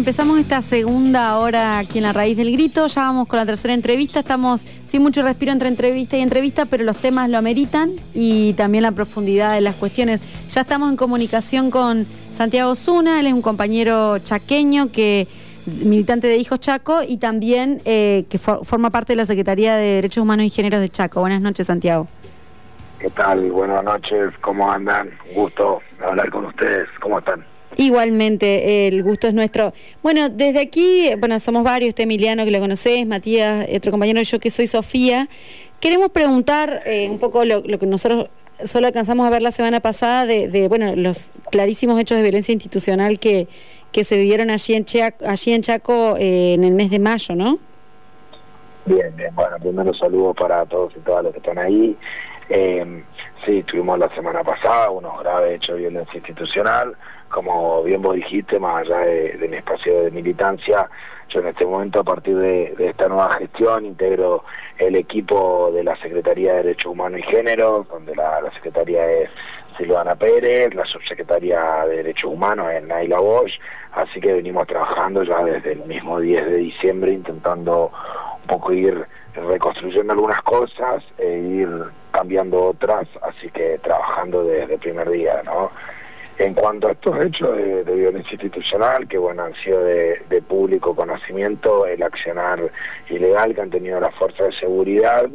empezamos esta segunda hora aquí en la raíz del grito. Ya vamos con la tercera entrevista. Estamos sin mucho respiro entre entrevista y entrevista, pero los temas lo ameritan y también la profundidad de las cuestiones. Ya estamos en comunicación con Santiago Zuna, él es un compañero chaqueño que militante de Hijos Chaco y también eh, que forma parte de la Secretaría de Derechos Humanos y Géneros de Chaco. Buenas noches, Santiago. ¿Qué tal? Buenas noches, ¿cómo andan? Gusto hablar con ustedes, ¿cómo están? Igualmente, el gusto es nuestro. Bueno, desde aquí, bueno, somos varios, este Emiliano que lo conocés, Matías, otro compañero, yo que soy Sofía. Queremos preguntar eh, un poco lo, que nosotros solo alcanzamos a ver la semana pasada de, bueno, los clarísimos hechos de violencia institucional que, que se vivieron allí en, Chaco, allí en Chaco eh, en el mes de mayo, ¿no? Bien, bien. Bueno, primero saludo para todos y todas los que están ahí. Eh, sí, tuvimos la semana pasada unos graves hechos de violencia institucional. Como bien vos dijiste, más allá de, mi espacio de militancia, yo en este momento a partir de, esta nueva gestión integro el equipo de la Secretaría de Derechos Humanos y Género, donde la, secretaria es Silvana Pérez, la subsecretaria de Derechos Humanos es Naila Bosch, así que venimos trabajando ya desde el mismo 10 de diciembre intentando un poco ir reconstruyendo algunas cosas e ir cambiando otras, así que trabajando desde el primer día, ¿no? En cuanto a estos hechos de, violencia institucional, que bueno, han sido de, público conocimiento, el accionar ilegal que han tenido las fuerzas de seguridad,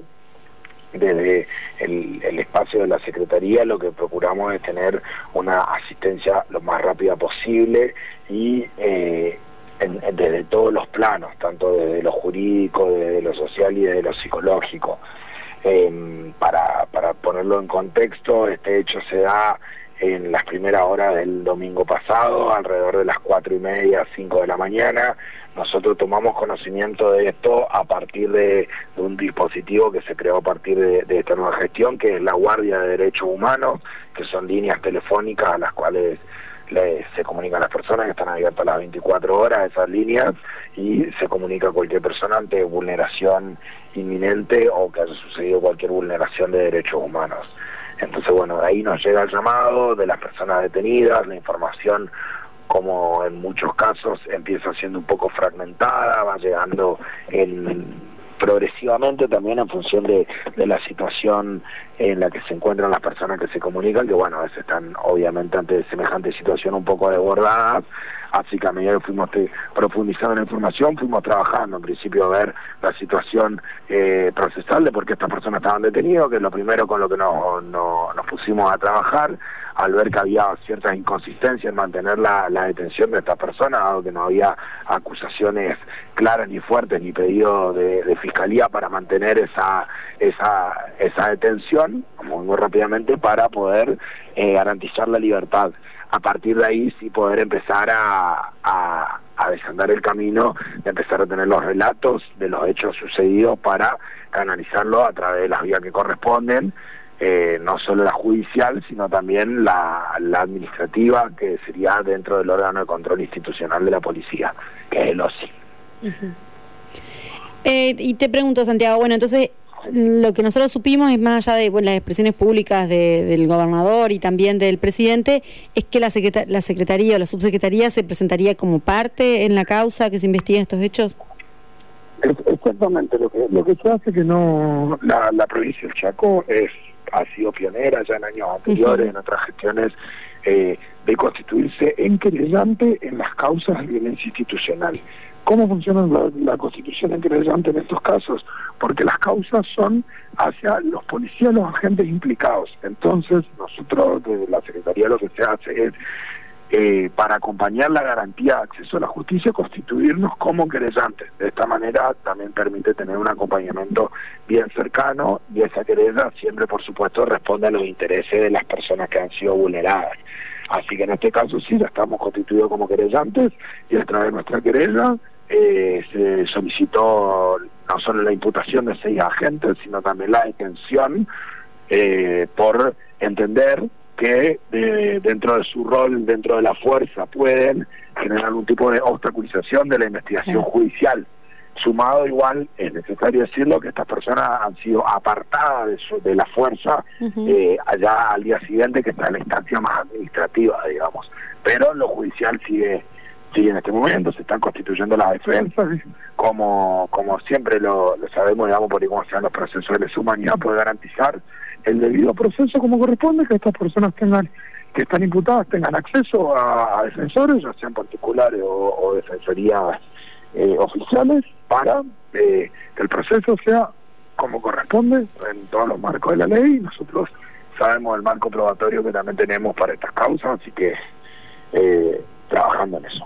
desde el, espacio de la Secretaría lo que procuramos es tener una asistencia lo más rápida posible y eh, desde todos los planos, tanto desde lo jurídico, desde lo social y desde lo psicológico. Em, para, para ponerlo en contexto, este hecho se da en las primeras horas del domingo pasado, alrededor de las cuatro y media, cinco de la mañana. Nosotros tomamos conocimiento de esto a partir de, un dispositivo que se creó a partir de, esta nueva gestión, que es la Guardia de Derechos Humanos, que son líneas telefónicas a las cuales se comunican las personas que están abiertas las 24 horas esas líneas y se comunica a cualquier persona ante vulneración inminente o que haya sucedido cualquier vulneración de derechos humanos. Entonces, bueno, ahí nos llega el llamado de las personas detenidas, la información como en muchos casos empieza siendo un poco fragmentada, va llegando en progresivamente también en función de, la situación en la que se encuentran las personas que se comunican, que bueno, a veces están obviamente ante semejante situación un poco desbordadas, así que a medida que fuimos profundizando en la información, fuimos trabajando en principio a ver la situación eh, procesal de por qué estas personas estaban detenidas, que es lo primero con lo que nos, nos pusimos a trabajar, al ver que había ciertas inconsistencias en mantener la, detención de estas personas, dado que no había acusaciones claras ni fuertes ni pedido de, fiscalía para mantener esa, esa, esa detención, muy, rápidamente, para poder eh, garantizar la libertad. A partir de ahí sí poder empezar a, a, desandar el camino, de empezar a tener los relatos de los hechos sucedidos para canalizarlo a través de las vías que corresponden eh, no solo la judicial, sino también la, administrativa, que sería dentro del órgano de control institucional de la policía, que es el OSI. Eh, y te pregunto, Santiago, bueno, entonces lo que nosotros supimos, es más allá de las expresiones públicas del gobernador y también del presidente, es que la, la Secretaría o la Subsecretaría se presentaría como parte en la causa que se investiga estos hechos. Exactamente, lo que, lo que se hace que no, la, la provincia del Chaco es ha sido pionera ya en años anteriores, en otras gestiones, eh, de constituirse en querellante en las causas de violencia institucional. ¿Cómo funciona la, constitución en querellante en estos casos? Porque las causas son hacia los policías, los agentes implicados. Entonces, nosotros desde la Secretaría lo que se hace es eh, para acompañar la garantía de acceso a la justicia, constituirnos como querellantes. De esta manera también permite tener un acompañamiento bien cercano y esa querella siempre, por supuesto, responde a los intereses de las personas que han sido vulneradas. Así que en este caso sí, ya estamos constituidos como querellantes y a través de nuestra querella eh, se solicitó no solo la imputación de seis agentes, sino también la detención eh, por entender que dentro de su rol, dentro de la fuerza, pueden generar algún tipo de obstaculización de la investigación judicial. Sumado igual, es necesario decirlo, que estas personas han sido apartadas de, de la fuerza eh, allá al día siguiente, que está en la instancia más administrativa, digamos. Pero lo judicial sigue sí, en este momento se están constituyendo las defensas, como, como siempre lo, sabemos, digamos, por cómo sean los procesos de humanidad, puede garantizar el debido proceso como corresponde, que estas personas tengan que están imputadas tengan acceso a, defensores, ya sean particulares o, defensorías eh, oficiales, para eh, que el proceso sea como corresponde en todos los marcos de la ley. Nosotros sabemos el marco probatorio que también tenemos para estas causas, así que eh, trabajando en eso.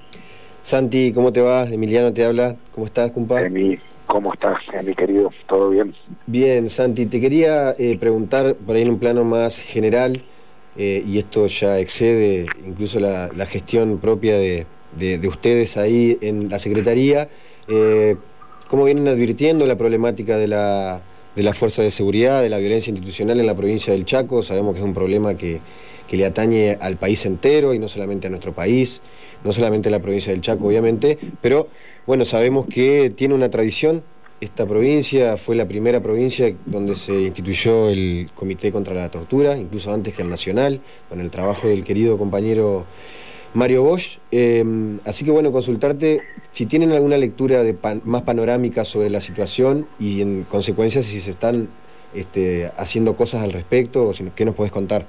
Santi, ¿cómo te va? Emiliano te habla. ¿Cómo estás, compadre? ¿cómo estás, mi querido? ¿Todo bien? Bien, Santi, te quería eh, preguntar por ahí en un plano más general, eh, y esto ya excede incluso la, gestión propia de, ustedes ahí en la Secretaría, ¿cómo vienen advirtiendo la problemática de la de la fuerza de seguridad, de la violencia institucional en la provincia del Chaco. Sabemos que es un problema que, le atañe al país entero y no solamente a nuestro país, no solamente a la provincia del Chaco, obviamente, pero bueno, sabemos que tiene una tradición. Esta provincia fue la primera provincia donde se instituyó el Comité contra la Tortura, incluso antes que el Nacional, con el trabajo del querido compañero Mario Bosch. Em, así que bueno, consultarte si tienen alguna lectura de más panorámica sobre la situación y en consecuencia si se están este, haciendo cosas al respecto o si, qué nos podés contar.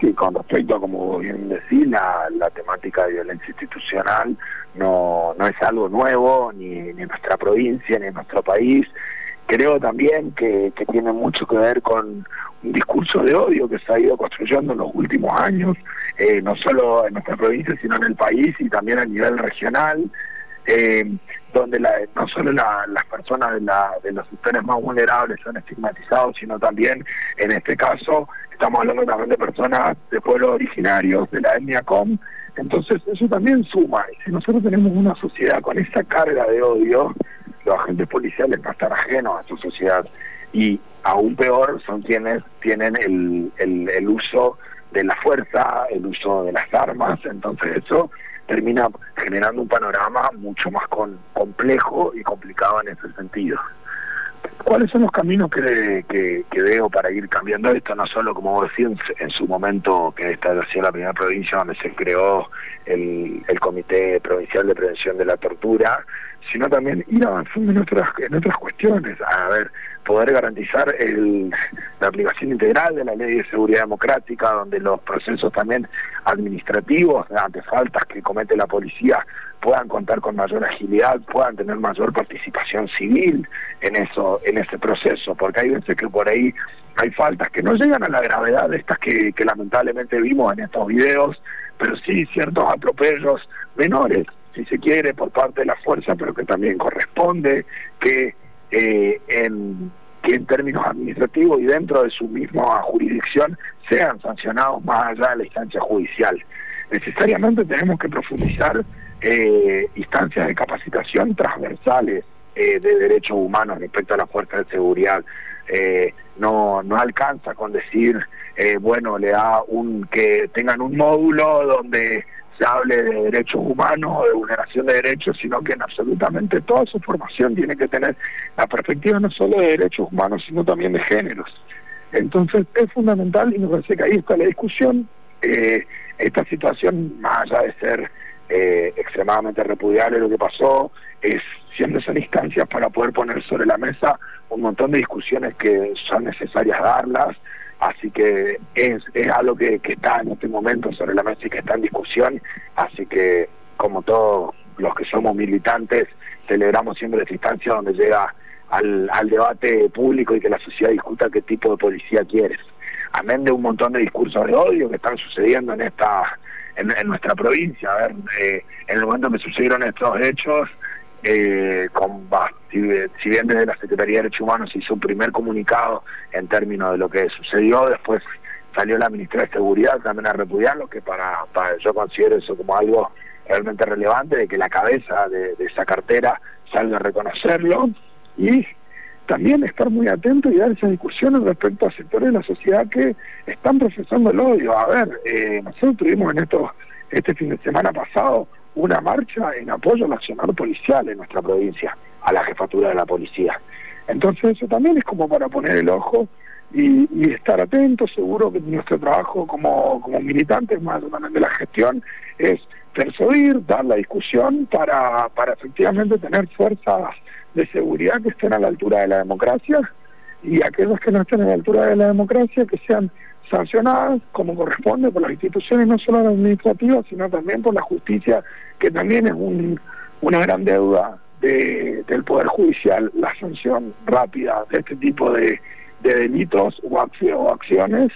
Sí, con respecto a, como bien decís, la, la temática de violencia institucional no, no es algo nuevo ni, en nuestra provincia ni en nuestro país. Creo también que tiene mucho que ver con un discurso de odio que se ha ido construyendo en los últimos años, eh, no solo en nuestra provincia, sino en el país y también a nivel regional, eh, donde la, no solo las personas de, la, de los sectores más vulnerables son estigmatizados, sino también, en este caso, estamos hablando también de personas de pueblos originarios, de la etnia COM, entonces eso también suma, y si nosotros tenemos una sociedad con esa carga de odio, los agentes policiales no están ajenos a su sociedad, y aún peor son quienes tienen el, el, uso de la fuerza, el uso de las armas, entonces eso termina generando un panorama mucho más con, complejo y complicado en ese sentido. ¿Cuáles son los caminos que, que, veo para ir cambiando esto? No solo, como decís, en, su momento, que esta sido la primera provincia donde se creó el, el Comité Provincial de Prevención de la Tortura, sino también ir avanzando en otras, en otras cuestiones. A ver, poder garantizar el, la aplicación integral de la ley de seguridad democrática, donde los procesos también administrativos ante faltas que comete la policía puedan contar con mayor agilidad, puedan tener mayor participación civil en eso, en ese proceso, porque hay veces que por ahí hay faltas que no llegan a la gravedad de estas que, lamentablemente vimos en estos videos, pero sí ciertos atropellos menores si se quiere, por parte de la fuerza, pero que también corresponde que eh, en que en términos administrativos y dentro de su misma jurisdicción sean sancionados más allá de la instancia judicial. Necesariamente tenemos que profundizar eh, instancias de capacitación transversales eh, de derechos humanos respecto a la fuerza de seguridad. no, no alcanza con decir, bueno, le da un que tengan un módulo donde se hable de derechos humanos o de vulneración de derechos, sino que en absolutamente toda su formación tiene que tener la perspectiva no solo de derechos humanos, sino también de géneros. Entonces es fundamental y me parece que ahí está la discusión. Eh, esta situación, más allá de ser eh, extremadamente repudiable lo que pasó, es siempre son instancias para poder poner sobre la mesa un montón de discusiones que son necesarias darlas, Así que es, algo que, está en este momento sobre la mesa y que está en discusión. Así que, como todos los que somos militantes, celebramos siempre esta instancia donde llega al, debate público y que la sociedad discuta qué tipo de policía quieres. Amén de un montón de discursos de odio que están sucediendo en esta en, nuestra provincia. A ver, eh, en el momento que sucedieron estos hechos, eh, con si, bien desde la Secretaría de Derechos Humanos hizo un primer comunicado en términos de lo que sucedió, después salió la ministra de Seguridad también a repudiarlo, que para, yo considero eso como algo realmente relevante, de que la cabeza de, esa cartera salga a reconocerlo y también estar muy atento y dar esas discusiones respecto a sectores de la sociedad que están procesando el odio. A ver, eh, nosotros tuvimos en esto, este fin de semana pasado una marcha en apoyo nacional policial en nuestra provincia, a la jefatura de la policía. Entonces eso también es como para poner el ojo y, estar atentos, seguro que nuestro trabajo como, como militantes, más de la gestión, es persuadir, dar la discusión para, para efectivamente tener fuerzas de seguridad que estén a la altura de la democracia y aquellos que no estén a la altura de la democracia que sean sancionadas como corresponde por las instituciones, no solo las administrativas, sino también por la justicia, que también es un, una gran deuda de, del Poder Judicial, la sanción rápida de este tipo de, de delitos o, acciones,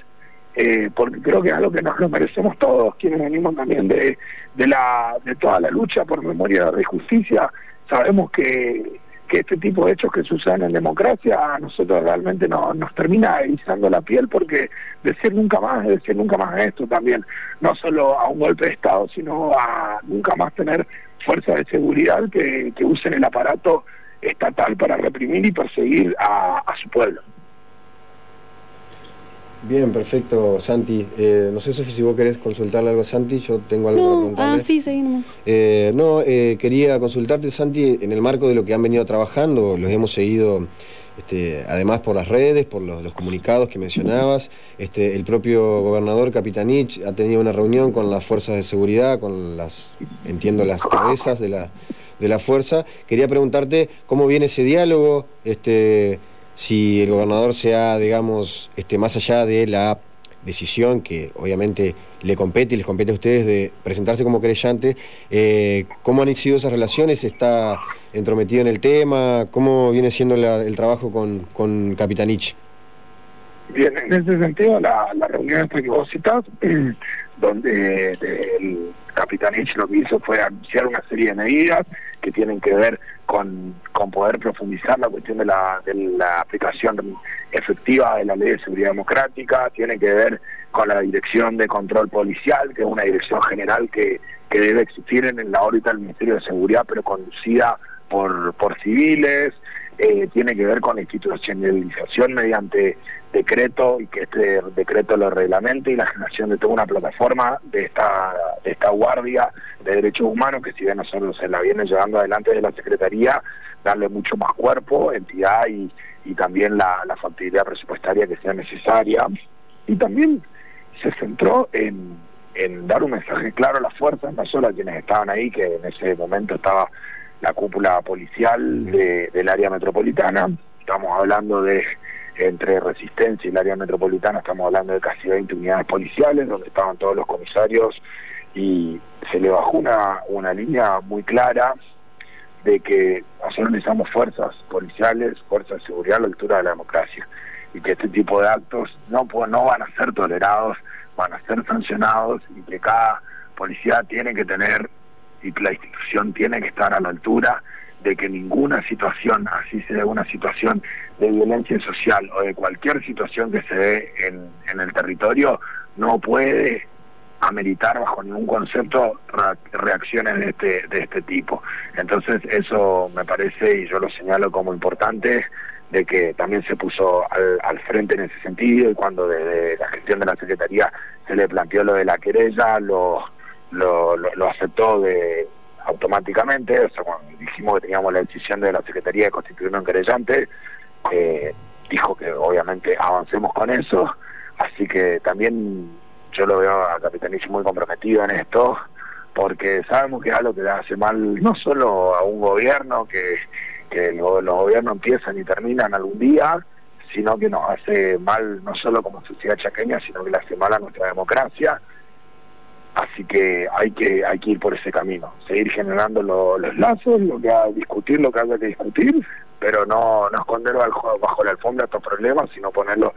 eh, porque creo que es algo que nos lo merecemos todos, quienes venimos también de, de, la, de toda la lucha por memoria de justicia, sabemos que que este tipo de hechos que suceden en democracia a nosotros realmente no, nos termina erizando la piel porque decir nunca más decir nunca más esto también, no solo a un golpe de Estado, sino a nunca más tener fuerzas de seguridad que, que usen el aparato estatal para reprimir y perseguir a su pueblo. Bien, perfecto, Santi. Eh, no sé, si vos querés consultarle algo a Santi, yo tengo algo para preguntarle. Ah, sí, seguimos. Eh, no, eh, quería consultarte, Santi, en el marco de lo que han venido trabajando, los hemos seguido este, además por las redes, por los, comunicados que mencionabas. Este, el propio gobernador Capitanich ha tenido una reunión con las fuerzas de seguridad, con las, entiendo, las cabezas de la, de la fuerza. Quería preguntarte cómo viene ese diálogo, este, si el gobernador sea, digamos, este, más allá de la decisión que obviamente le compete y les compete a ustedes de presentarse como querellante, eh, ¿cómo han sido esas relaciones? ¿Está entrometido en el tema? ¿Cómo viene siendo el trabajo con, con Capitanich? Bien, en ese sentido, la, la reunión que vos citás, donde el Capitanich lo que hizo fue anunciar una serie de medidas que tienen que ver con, con poder profundizar la cuestión de la, de la aplicación efectiva de la ley de seguridad democrática, tiene que ver con la dirección de control policial, que es una dirección general que, que debe existir en la órbita del Ministerio de Seguridad, pero conducida por, por civiles, eh, tiene que ver con la institucionalización mediante decreto y que este decreto lo reglamente y la generación de toda una plataforma de esta, esta guardia de derechos humanos que si bien nosotros se la viene llevando adelante de la Secretaría, darle mucho más cuerpo, entidad y, y también la, la factibilidad presupuestaria que sea necesaria. Y también se centró en, en dar un mensaje claro a las fuerzas, no solo a quienes estaban ahí, que en ese momento estaba la cúpula policial de, del área metropolitana, estamos hablando de entre Resistencia y el área metropolitana estamos hablando de casi 20 unidades policiales, donde estaban todos los comisarios y se le bajó una, una línea muy clara de que nosotros necesitamos fuerzas policiales, fuerzas de seguridad a la altura de la democracia y que este tipo de actos no, no van a ser tolerados, van a ser sancionados y que cada policía tiene que tener y la institución tiene que estar a la altura de que ninguna situación, así sea una situación de violencia social o de cualquier situación que se dé en, en el territorio, no puede ameritar bajo ningún concepto reacciones de este, de este tipo. Entonces eso me parece, y yo lo señalo como importante, de que también se puso al, al frente en ese sentido y cuando desde la gestión de la Secretaría se le planteó lo de la querella, lo, lo, aceptó de, automáticamente, o sea, cuando dijimos que teníamos la decisión de la Secretaría de constituir un querellante, eh, dijo que obviamente avancemos con eso, así que también yo lo veo a Capitanich muy comprometido en esto, porque sabemos que es algo que le hace mal no solo a un gobierno, que, los gobiernos empiezan y terminan algún día, sino que nos hace mal no solo como sociedad chaqueña, sino que le hace mal a nuestra democracia, Así que hay que hay que ir por ese camino, seguir generando los lazos, lo que discutir, lo que haya que discutir, pero no, no esconder bajo, bajo la alfombra estos problemas, sino ponerlos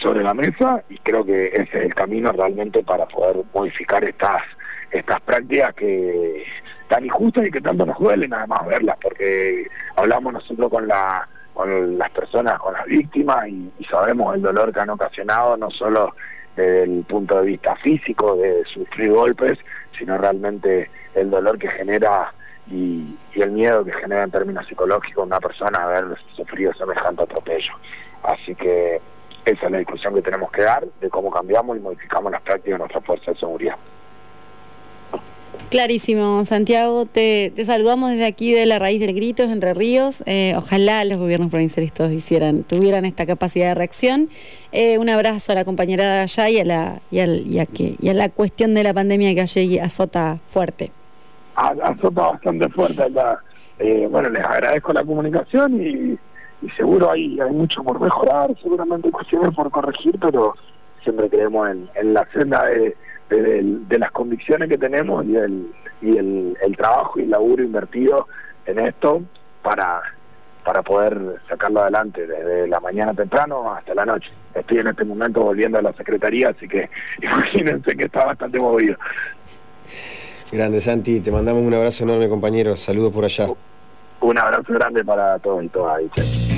sobre la mesa y creo que ese es el camino realmente para poder modificar estas estas prácticas que tan injustas y que tanto nos duelen además verlas, porque hablamos nosotros con la con las personas, con las víctimas y sabemos el dolor que han ocasionado no solo desde el punto de vista físico de sufrir golpes, sino realmente el dolor que genera y, el miedo que genera en términos psicológicos una persona haber sufrido semejante atropello. Así que esa es la discusión que tenemos que dar de cómo cambiamos y modificamos las prácticas de nuestra fuerza de seguridad. Clarísimo, Santiago. Te, saludamos desde aquí de la raíz del grito, Entre Ríos. Eh, ojalá los gobiernos provinciales todos hicieran, tuvieran esta capacidad de reacción. Eh, un abrazo a la compañera de allá y a la, y, a, que, y a la cuestión de la pandemia que allí azota fuerte. azota bastante fuerte acá. Eh, bueno, les agradezco la comunicación y, seguro hay, hay mucho por mejorar, seguramente cuestiones por corregir, pero siempre creemos en, la senda de, de, las convicciones que tenemos y, el, y el, el trabajo y el laburo invertido en esto para para poder sacarlo adelante desde la mañana temprano hasta la noche. Estoy en este momento volviendo a la Secretaría, así que imagínense que está bastante movido. Grande Santi, te mandamos un abrazo enorme compañero, saludos por allá. Un abrazo grande para todos y todas.